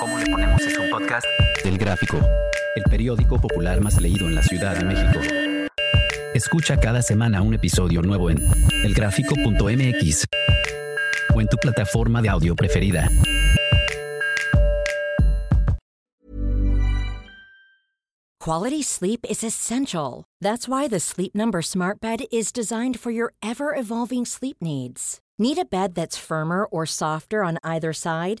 ¿Cómo le ponemos es un podcast? Del Gráfico, el periódico popular más leído en la Ciudad de México. Escucha cada semana un episodio nuevo en elgráfico.mx o en tu plataforma de audio preferida. Quality sleep is essential. That's why the Sleep Number Smart Bed is designed for your ever evolving sleep needs. Need a bed that's firmer or softer on either side?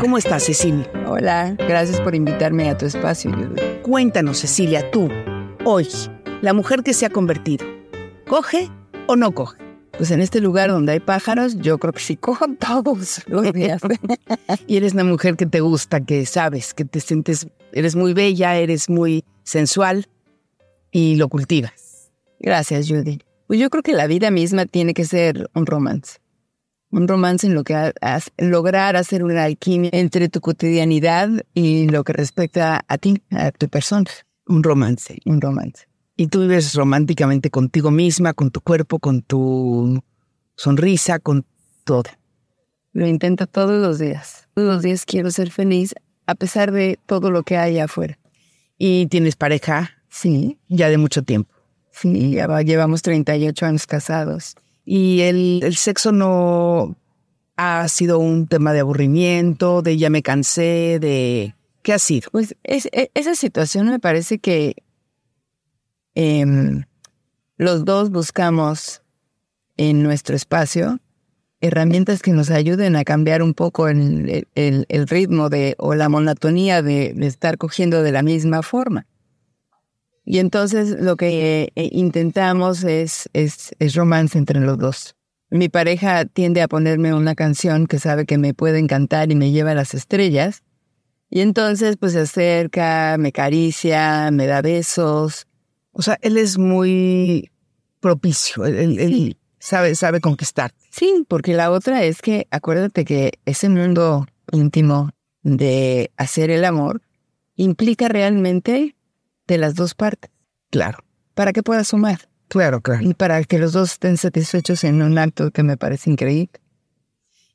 ¿Cómo estás, Cecilia? Hola, gracias por invitarme a tu espacio. Cuéntanos, Cecilia, tú, hoy, la mujer que se ha convertido, ¿coge o no coge? Pues en este lugar donde hay pájaros, yo creo que sí cojo todos los días. Y eres una mujer que te gusta, que sabes, que te sientes, eres muy bella, eres muy sensual y lo cultivas. Gracias, Judy. Pues yo creo que la vida misma tiene que ser un romance. Un romance en lo que ha- has- lograr hacer una alquimia entre tu cotidianidad y lo que respecta a ti, a tu persona. Un romance. Un romance. Y tú vives románticamente contigo misma, con tu cuerpo, con tu sonrisa, con todo. Lo intento todos los días. Todos los días quiero ser feliz a pesar de todo lo que hay afuera. Y tienes pareja Sí, ya de mucho tiempo. sí, ya va- llevamos 38 años casados. Y el, el sexo no ha sido un tema de aburrimiento, de ya me cansé, de... ¿Qué ha sido? Pues es- e- esa situación me parece que em, los dos buscamos en nuestro espacio herramientas que nos ayuden a cambiar un poco el, el- ritmo de, o la monotonía de estar cogiendo de la misma forma. Y entonces lo que eh, intentamos es, es, es romance entre los dos. Mi pareja tiende a ponerme una canción que sabe que me puede encantar y me lleva a las estrellas. Y entonces pues se acerca, me acaricia, me da besos. O sea, él es muy propicio, él, él- él sabe, sabe conquistar. Sí, porque la otra es que acuérdate que ese mundo íntimo de hacer el amor implica realmente de las dos partes, Claro, para que pueda sumar claro, claro. y para que los dos estén satisfechos en un acto que me parece increíble.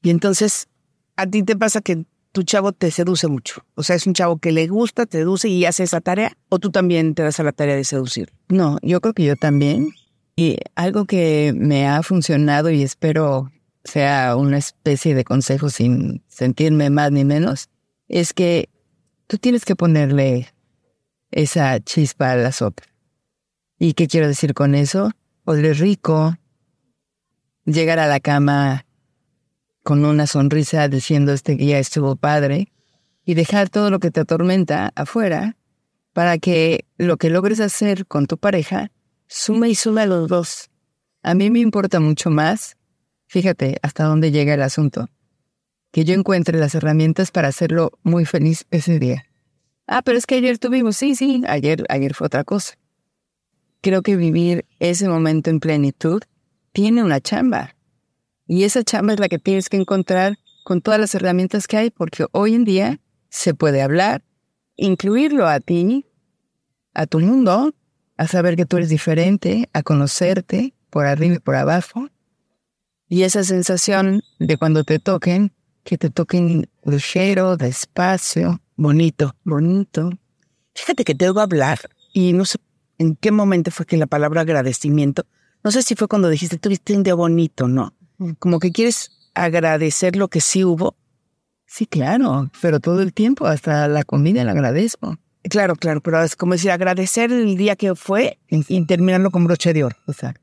Y entonces, a ti te pasa que tu chavo te seduce mucho. O sea, es un chavo que le gusta, te seduce y hace esa tarea. O tú también te das a la tarea de seducir. No, yo creo que yo también. Y algo que me ha funcionado y espero sea una especie de consejo sin sentirme más ni menos, es que tú tienes que ponerle esa chispa a las otras. ¿Y qué quiero decir con eso? Oler rico, llegar a la cama con una sonrisa diciendo este día estuvo padre y dejar todo lo que te atormenta afuera para que lo que logres hacer con tu pareja sume y sume a los dos. A mí me importa mucho más, fíjate hasta dónde llega el asunto, que yo encuentre las herramientas para hacerlo muy feliz ese día. Ah, pero es que ayer tuvimos, sí, sí, ayer, ayer fue otra cosa. Creo que vivir ese momento en plenitud tiene una chamba. Y esa chamba es la que tienes que encontrar con todas las herramientas que hay, porque hoy en día se puede hablar, incluirlo a ti, a tu mundo, a saber que tú eres diferente, a conocerte por arriba y por abajo. Y esa sensación de cuando te toquen, que te toquen ligero, despacio, Bonito. bonito. Fíjate que te oigo hablar y no sé en qué momento fue que la palabra agradecimiento, no sé si fue cuando dijiste tuviste un día bonito, no. Como que quieres agradecer lo que sí hubo Sí, claro, pero todo el tiempo, hasta la comida la agradezco. Claro, claro, pero es como decir, agradecer el día que fue y terminarlo con broche de oro. Exacto.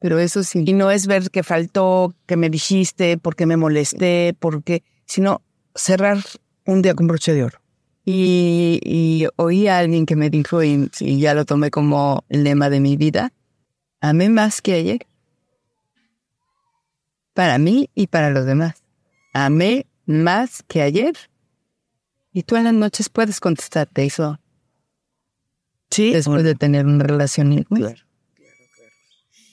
Pero eso sí. Y no es ver que faltó, que me dijiste, por qué me molesté, porque, sino cerrar un día con broche de oro. Y, y oí a alguien que me dijo, y, y ya lo tomé como el lema de mi vida, amé más que ayer. Para mí y para los demás. Amé más que ayer. Y tú en las noches puedes contestarte eso. Sí. Después de tener una relación. Claro.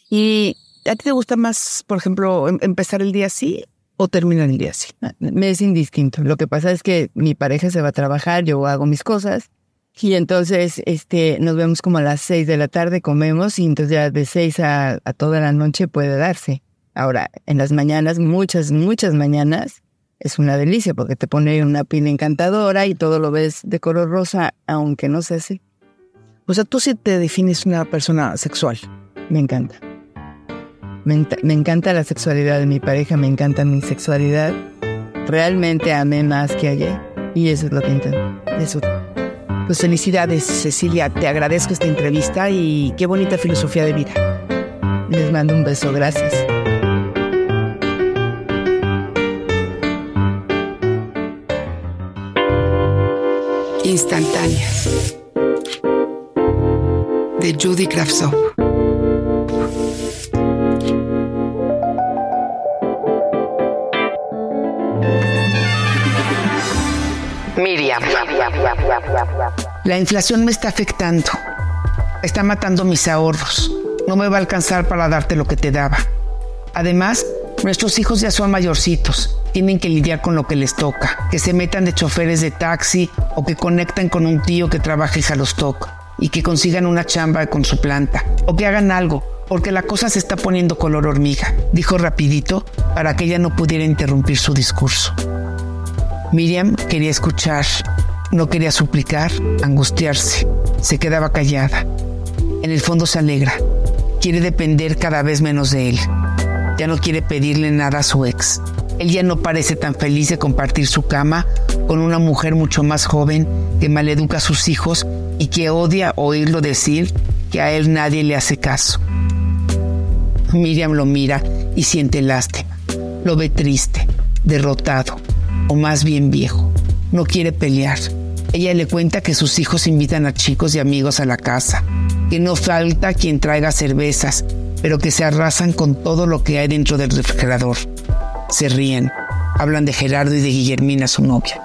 ¿Y a ti te gusta más, por ejemplo, em- empezar el día así o terminar el día así? Me es indistinto. Lo que pasa es que mi pareja se va a trabajar, yo hago mis cosas. Y entonces este, nos vemos como a las seis de la tarde, comemos y entonces ya de seis a, a toda la noche puede darse. Ahora, en las mañanas, muchas, muchas mañanas, es una delicia porque te pone una pila encantadora y todo lo ves de color rosa, aunque no sé si. O sea, tú sí te defines una persona sexual. Me encanta. Me, encanta la sexualidad de mi pareja, me encanta mi sexualidad. Realmente amé más que ayer y eso es lo que intento. Eso. Pues felicidades, Cecilia. Te agradezco esta entrevista y qué bonita filosofía de vida. Les mando un beso, gracias. Instantáneas. De Judy Kravtsov. Miriam. La inflación me está afectando. Está matando mis ahorros. No me va a alcanzar para darte lo que te daba. Además, nuestros hijos ya son mayorcitos. Tienen que lidiar con lo que les toca. Que se metan de choferes de taxi o que conecten con un tío que trabaja en Jalostoc y que consigan una chamba con su planta. O que hagan algo, porque la cosa se está poniendo color hormiga, dijo rapidito para que ella no pudiera interrumpir su discurso. Miriam quería escuchar, no quería suplicar, angustiarse. Se quedaba callada. En el fondo se alegra. Quiere depender cada vez menos de él. Ya no quiere pedirle nada a su ex. Él ya no parece tan feliz de compartir su cama con una mujer mucho más joven que maleduca a sus hijos y que odia oírlo decir que a él nadie le hace caso. Miriam lo mira y siente lástima. Lo ve triste, derrotado, o más bien viejo. No quiere pelear. Ella le cuenta que sus hijos invitan a chicos y amigos a la casa, que no falta quien traiga cervezas, pero que se arrasan con todo lo que hay dentro del refrigerador. Se ríen, hablan de Gerardo y de Guillermina, su novia.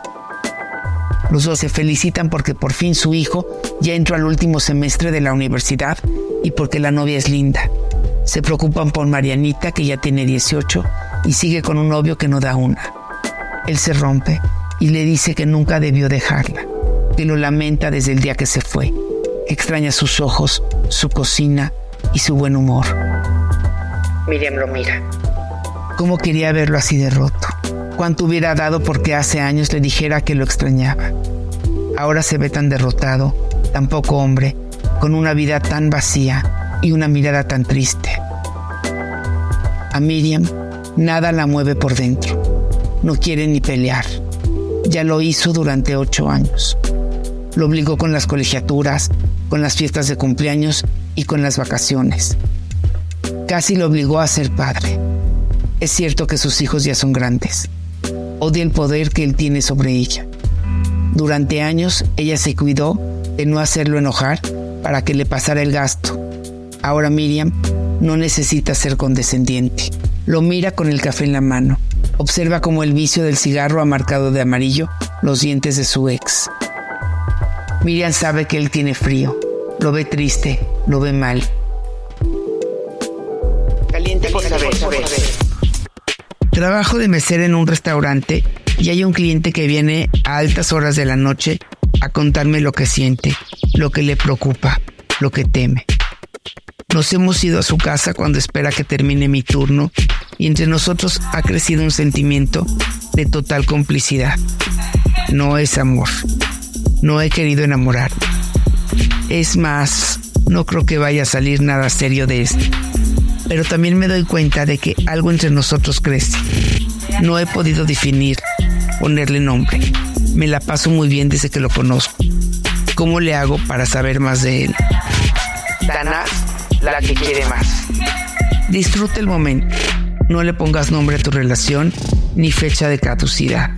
Los dos se felicitan porque por fin su hijo ya entró al último semestre de la universidad y porque la novia es linda. Se preocupan por Marianita, que ya tiene 18 y sigue con un novio que no da una. Él se rompe y le dice que nunca debió dejarla, que lo lamenta desde el día que se fue, que extraña sus ojos, su cocina y su buen humor. Miriam lo mira. ¿Cómo quería verlo así de roto? ¿Cuánto hubiera dado porque hace años le dijera que lo extrañaba? Ahora se ve tan derrotado, tan poco hombre, con una vida tan vacía y una mirada tan triste. A Miriam nada la mueve por dentro. No quiere ni pelear. Ya lo hizo durante ocho años. Lo obligó con las colegiaturas, con las fiestas de cumpleaños y con las vacaciones. Casi lo obligó a ser padre. Es cierto que sus hijos ya son grandes. Odia el poder que él tiene sobre ella. Durante años ella se cuidó de no hacerlo enojar para que le pasara el gasto. Ahora Miriam no necesita ser condescendiente. Lo mira con el café en la mano. Observa cómo el vicio del cigarro ha marcado de amarillo los dientes de su ex. Miriam sabe que él tiene frío. Lo ve triste, lo ve mal. Caliente por saber. Trabajo de mesera en un restaurante y hay un cliente que viene a altas horas de la noche a contarme lo que siente, lo que le preocupa, lo que teme. Nos hemos ido a su casa cuando espera que termine mi turno y entre nosotros ha crecido un sentimiento de total complicidad. No es amor. No he querido enamorarme. Es más, no creo que vaya a salir nada serio de esto. Pero también me doy cuenta de que algo entre nosotros crece. No he podido definir, ponerle nombre. Me la paso muy bien desde que lo conozco. ¿Cómo le hago para saber más de él? Dana, la que quiere más. Disfruta el momento. No le pongas nombre a tu relación ni fecha de caducidad.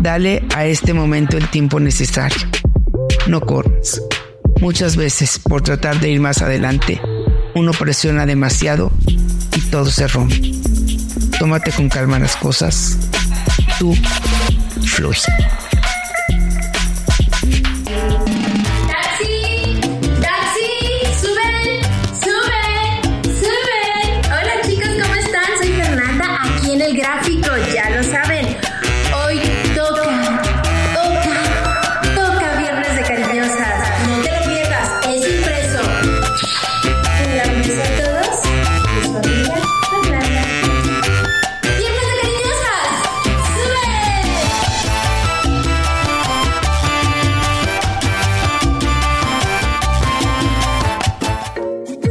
Dale a este momento el tiempo necesario. No corras. Muchas veces, por tratar de ir más adelante, uno presiona demasiado y todo se rompe. Tómate con calma las cosas. Tú fluye.